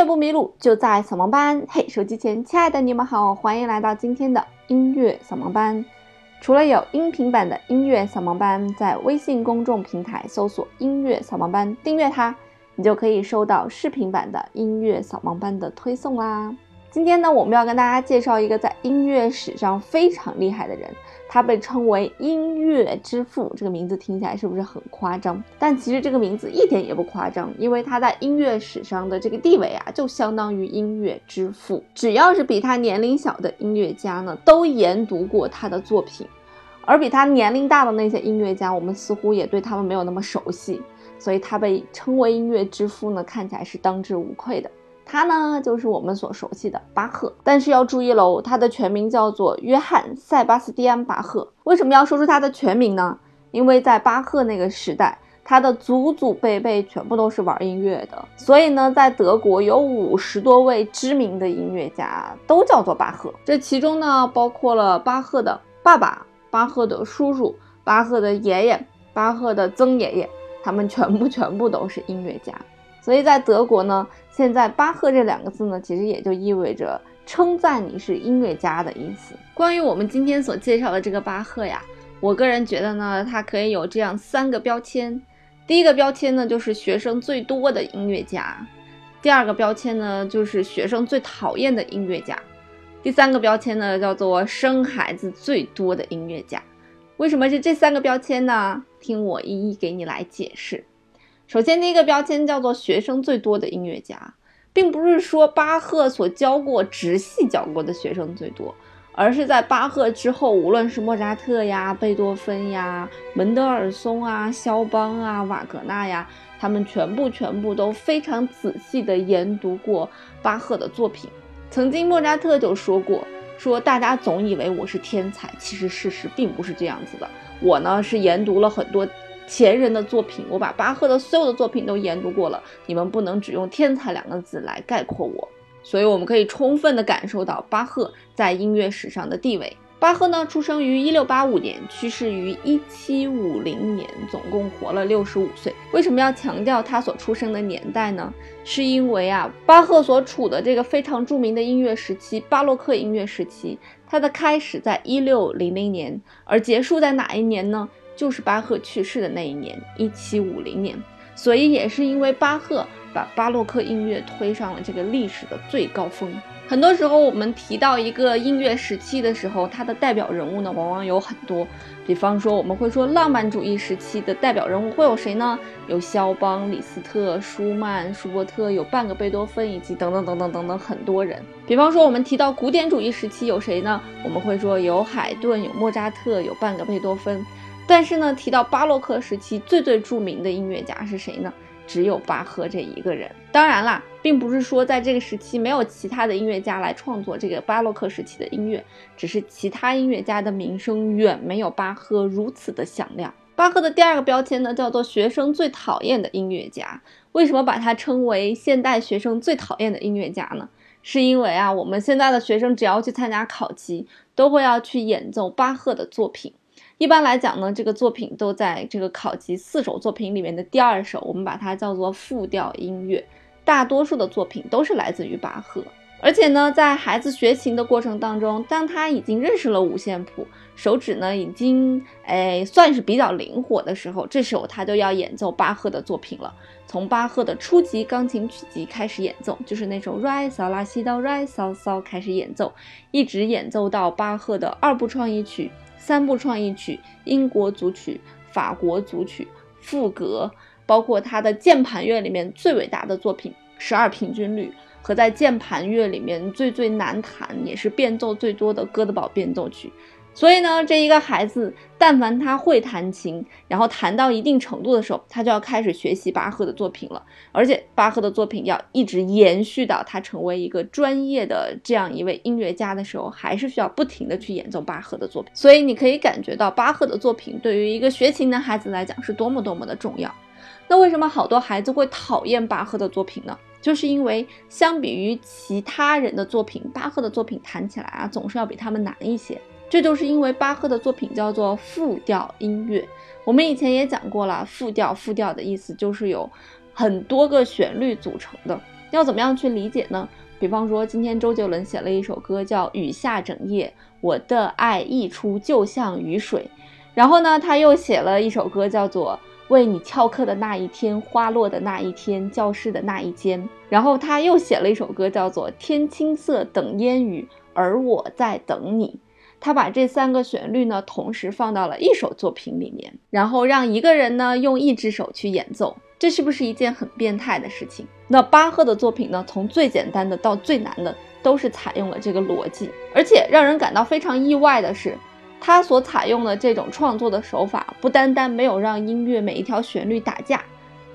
乐不迷路，就在扫盲班。嘿，手机前亲爱的你们好，欢迎来到今天的音乐扫盲班。除了有音频版的音乐扫盲班，在微信公众平台搜索“音乐扫盲班”，订阅它，你就可以收到视频版的音乐扫盲班的推送啦。今天呢，我们要跟大家介绍一个在音乐史上非常厉害的人，他被称为音乐之父。这个名字听起来是不是很夸张？但其实这个名字一点也不夸张，因为他在音乐史上的这个地位啊，就相当于音乐之父。只要是比他年龄小的音乐家呢，都研读过他的作品，而比他年龄大的那些音乐家，我们似乎也对他们没有那么熟悉，所以他被称为音乐之父呢，看起来是当之无愧的。他呢，就是我们所熟悉的巴赫，但是要注意喽，他的全名叫做约翰·塞巴斯蒂安·巴赫。为什么要说出他的全名呢？因为在巴赫那个时代，他的祖祖辈辈全部都是玩音乐的，所以呢，在德国有五十多位知名的音乐家都叫做巴赫。这其中呢，包括了巴赫的爸爸、巴赫的叔叔、巴赫的爷爷、巴赫的曾爷爷，他们全部全部都是音乐家。所以在德国呢，现在巴赫这两个字呢，其实也就意味着称赞你是音乐家的意思。关于我们今天所介绍的这个巴赫呀，我个人觉得呢，他可以有这样三个标签。第一个标签呢，就是学生最多的音乐家；第二个标签呢，就是学生最讨厌的音乐家；第三个标签呢，叫做生孩子最多的音乐家。为什么是这三个标签呢？听我一一给你来解释。首先，第一个标签叫做学生最多的音乐家，并不是说巴赫所教过直系教过的学生最多，而是在巴赫之后，无论是莫扎特呀、贝多芬呀、门德尔松啊、肖邦啊、瓦格纳呀，他们全部全部都非常仔细地研读过巴赫的作品。曾经莫扎特就说过，说大家总以为我是天才，其实事实并不是这样子的。我呢是研读了很多。前人的作品，我把巴赫的所有的作品都研读过了。你们不能只用“天才”两个字来概括我，所以我们可以充分的感受到巴赫在音乐史上的地位。巴赫呢，出生于一六八五年，去世于一七五零年，总共活了六十五岁。为什么要强调他所出生的年代呢？是因为啊，巴赫所处的这个非常著名的音乐时期——巴洛克音乐时期，它的开始在一六零零年，而结束在哪一年呢？就是巴赫去世的那一年，一七五零年，所以也是因为巴赫把巴洛克音乐推上了这个历史的最高峰。很多时候，我们提到一个音乐时期的时候，它的代表人物呢，往往有很多。比方说，我们会说浪漫主义时期的代表人物会有谁呢？有肖邦、李斯特、舒曼、舒伯特，有半个贝多芬，以及等等等等等等很多人。比方说，我们提到古典主义时期有谁呢？我们会说有海顿、有莫扎特、有半个贝多芬。但是呢，提到巴洛克时期最最著名的音乐家是谁呢？只有巴赫这一个人。当然啦，并不是说在这个时期没有其他的音乐家来创作这个巴洛克时期的音乐，只是其他音乐家的名声远没有巴赫如此的响亮。巴赫的第二个标签呢，叫做学生最讨厌的音乐家。为什么把他称为现代学生最讨厌的音乐家呢？是因为啊，我们现在的学生只要去参加考级，都会要去演奏巴赫的作品。一般来讲呢，这个作品都在这个考级四首作品里面的第二首，我们把它叫做复调音乐。大多数的作品都是来自于巴赫，而且呢，在孩子学琴的过程当中，当他已经认识了五线谱，手指呢已经哎算是比较灵活的时候，这时候他就要演奏巴赫的作品了。从巴赫的初级钢琴曲集开始演奏，就是那首 Re 嗦拉西哆 Re 嗦嗦开始演奏，一直演奏到巴赫的二部创意曲。三部创意曲、英国组曲、法国组曲、赋格，包括他的键盘乐里面最伟大的作品《十二平均律》，和在键盘乐里面最最难弹也是变奏最多的《哥德堡变奏曲》。所以呢，这一个孩子，但凡他会弹琴，然后弹到一定程度的时候，他就要开始学习巴赫的作品了。而且，巴赫的作品要一直延续到他成为一个专业的这样一位音乐家的时候，还是需要不停的去演奏巴赫的作品。所以，你可以感觉到巴赫的作品对于一个学琴的孩子来讲是多么多么的重要。那为什么好多孩子会讨厌巴赫的作品呢？就是因为相比于其他人的作品，巴赫的作品弹起来啊，总是要比他们难一些。这就是因为巴赫的作品叫做复调音乐。我们以前也讲过了，复调复调的意思就是有很多个旋律组成的。要怎么样去理解呢？比方说，今天周杰伦写了一首歌叫《雨下整夜》，我的爱溢出就像雨水。然后呢，他又写了一首歌叫做《为你翘课的那一天，花落的那一天，教室的那一间》。然后他又写了一首歌叫做《天青色等烟雨，而我在等你》。他把这三个旋律呢，同时放到了一首作品里面，然后让一个人呢用一只手去演奏。这是不是一件很变态的事情？那巴赫的作品呢？从最简单的到最难的，都是采用了这个逻辑。而且让人感到非常意外的是，他所采用的这种创作的手法，不单单没有让音乐每一条旋律打架，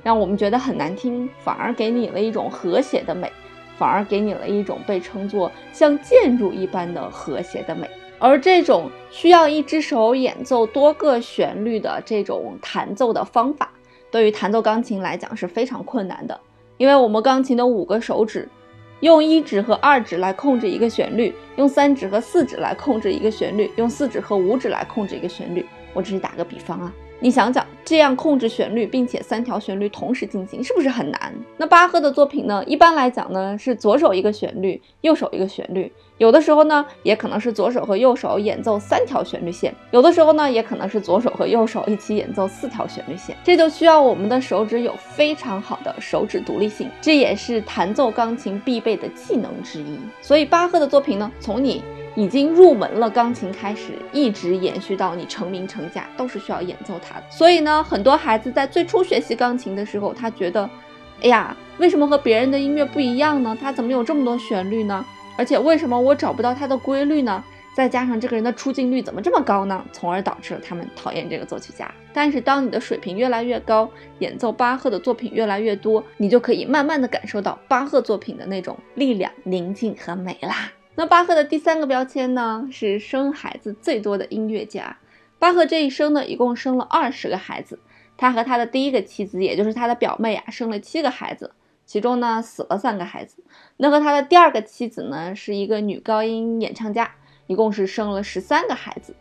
让我们觉得很难听，反而给你了一种和谐的美，反而给你了一种被称作像建筑一般的和谐的美。而这种需要一只手演奏多个旋律的这种弹奏的方法。对于弹奏钢琴来讲是非常困难的，因为我们钢琴的五个手指，用一指和二指来控制一个旋律，用三指和四指来控制一个旋律，用四指和五指来控制一个旋律。我只是打个比方啊。你想想，这样控制旋律，并且三条旋律同时进行，是不是很难？那巴赫的作品呢？一般来讲呢，是左手一个旋律，右手一个旋律，有的时候呢，也可能是左手和右手演奏三条旋律线，有的时候呢，也可能是左手和右手一起演奏四条旋律线。这就需要我们的手指有非常好的手指独立性，这也是弹奏钢琴必备的技能之一。所以巴赫的作品呢，从你。已经入门了钢琴，开始一直延续到你成名成家，都是需要演奏它的。所以呢，很多孩子在最初学习钢琴的时候，他觉得，哎呀，为什么和别人的音乐不一样呢？他怎么有这么多旋律呢？而且为什么我找不到它的规律呢？再加上这个人的出镜率怎么这么高呢？从而导致了他们讨厌这个作曲家。但是当你的水平越来越高，演奏巴赫的作品越来越多，你就可以慢慢的感受到巴赫作品的那种力量、宁静和美啦。那巴赫的第三个标签呢，是生孩子最多的音乐家。巴赫这一生呢，一共生了二十个孩子。他和他的第一个妻子，也就是他的表妹啊，生了七个孩子，其中呢死了三个孩子。那和他的第二个妻子呢，是一个女高音演唱家，一共是生了十三个孩子。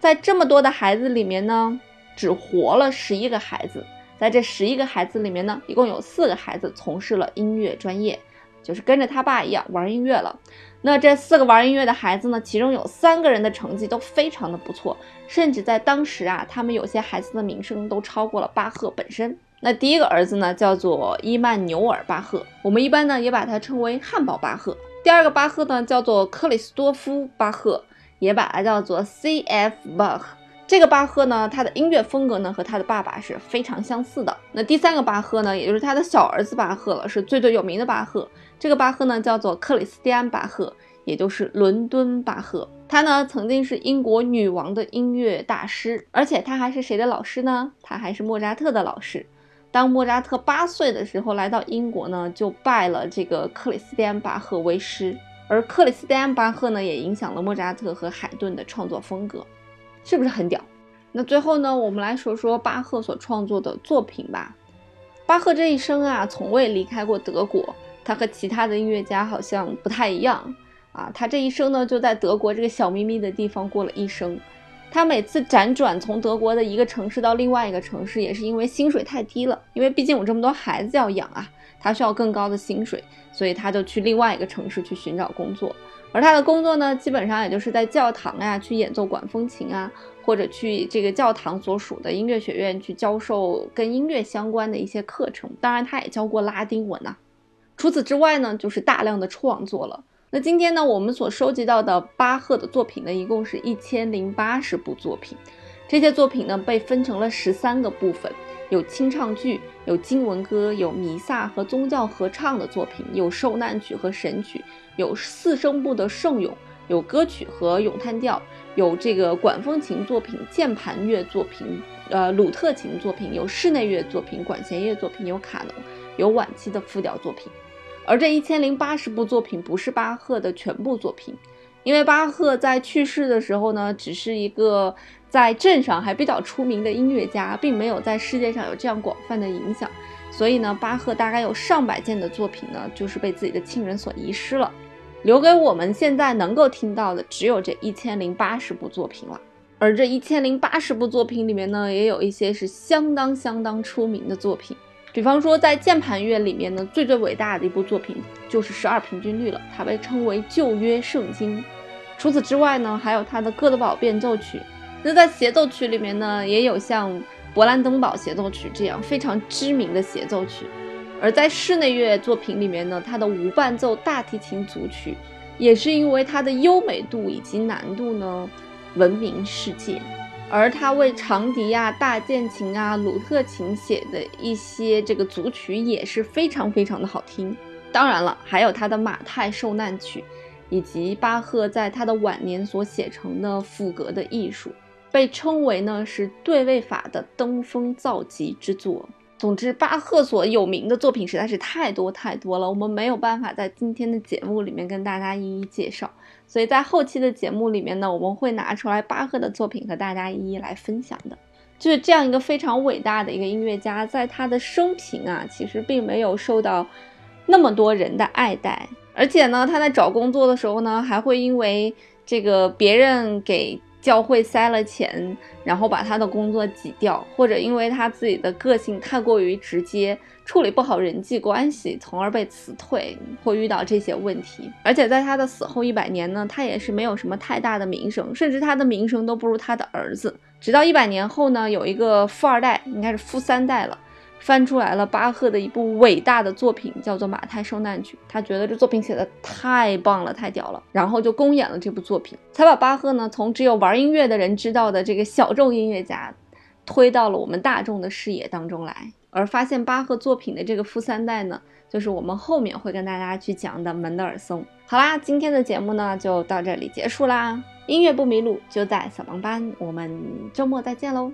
在这么多的孩子里面呢，只活了十一个孩子。在这十一个孩子里面呢，一共有四个孩子从事了音乐专业。就是跟着他爸一样玩音乐了。那这四个玩音乐的孩子呢，其中有三个人的成绩都非常的不错，甚至在当时啊，他们有些孩子的名声都超过了巴赫本身。那第一个儿子呢，叫做伊曼纽尔·巴赫，我们一般呢也把他称为汉堡巴赫。第二个巴赫呢，叫做克里斯多夫·巴赫，也把他叫做 C.F. 巴赫。这个巴赫呢，他的音乐风格呢和他的爸爸是非常相似的。那第三个巴赫呢，也就是他的小儿子巴赫了，是最最有名的巴赫。这个巴赫呢叫做克里斯蒂安·巴赫，也就是伦敦巴赫。他呢曾经是英国女王的音乐大师，而且他还是谁的老师呢？他还是莫扎特的老师。当莫扎特八岁的时候来到英国呢，就拜了这个克里斯蒂安·巴赫为师。而克里斯蒂安·巴赫呢，也影响了莫扎特和海顿的创作风格，是不是很屌？那最后呢，我们来说说巴赫所创作的作品吧。巴赫这一生啊，从未离开过德国。他和其他的音乐家好像不太一样啊，他这一生呢就在德国这个小咪咪的地方过了一生。他每次辗转从德国的一个城市到另外一个城市，也是因为薪水太低了，因为毕竟有这么多孩子要养啊，他需要更高的薪水，所以他就去另外一个城市去寻找工作。而他的工作呢，基本上也就是在教堂呀去演奏管风琴啊，或者去这个教堂所属的音乐学院去教授跟音乐相关的一些课程。当然，他也教过拉丁文呐。除此之外呢，就是大量的创作了。那今天呢，我们所收集到的巴赫的作品呢，一共是一千零八十部作品。这些作品呢，被分成了十三个部分，有清唱剧，有经文歌，有弥撒和宗教合唱的作品，有受难曲和神曲，有四声部的圣咏，有歌曲和咏叹调，有这个管风琴作品、键盘乐作品，呃，鲁特琴作品，有室内乐作品、管弦乐作品，有卡农。有晚期的复调作品，而这一千零八十部作品不是巴赫的全部作品，因为巴赫在去世的时候呢，只是一个在镇上还比较出名的音乐家，并没有在世界上有这样广泛的影响，所以呢，巴赫大概有上百件的作品呢，就是被自己的亲人所遗失了，留给我们现在能够听到的只有这一千零八十部作品了。而这一千零八十部作品里面呢，也有一些是相当相当出名的作品。比方说，在键盘乐里面呢，最最伟大的一部作品就是十二平均律了，它被称为旧约圣经。除此之外呢，还有他的《哥德堡变奏曲》。那在协奏曲里面呢，也有像《勃兰登堡协奏曲》这样非常知名的协奏曲。而在室内乐作品里面呢，他的无伴奏大提琴组曲，也是因为它的优美度以及难度呢，闻名世界。而他为长笛啊、大键琴啊、鲁特琴写的一些这个组曲也是非常非常的好听。当然了，还有他的马太受难曲，以及巴赫在他的晚年所写成的赋格的艺术，被称为呢是对位法的登峰造极之作。总之，巴赫所有名的作品实在是太多太多了，我们没有办法在今天的节目里面跟大家一一介绍。所以在后期的节目里面呢，我们会拿出来巴赫的作品和大家一一来分享的。就是这样一个非常伟大的一个音乐家，在他的生平啊，其实并没有受到那么多人的爱戴，而且呢，他在找工作的时候呢，还会因为这个别人给。教会塞了钱，然后把他的工作挤掉，或者因为他自己的个性太过于直接，处理不好人际关系，从而被辞退，会遇到这些问题。而且在他的死后一百年呢，他也是没有什么太大的名声，甚至他的名声都不如他的儿子。直到一百年后呢，有一个富二代，应该是富三代了。翻出来了巴赫的一部伟大的作品，叫做《马太受难曲》。他觉得这作品写的太棒了，太屌了，然后就公演了这部作品，才把巴赫呢从只有玩音乐的人知道的这个小众音乐家，推到了我们大众的视野当中来。而发现巴赫作品的这个富三代呢，就是我们后面会跟大家去讲的门德尔松。好啦，今天的节目呢就到这里结束啦。音乐不迷路，就在小盲班。我们周末再见喽。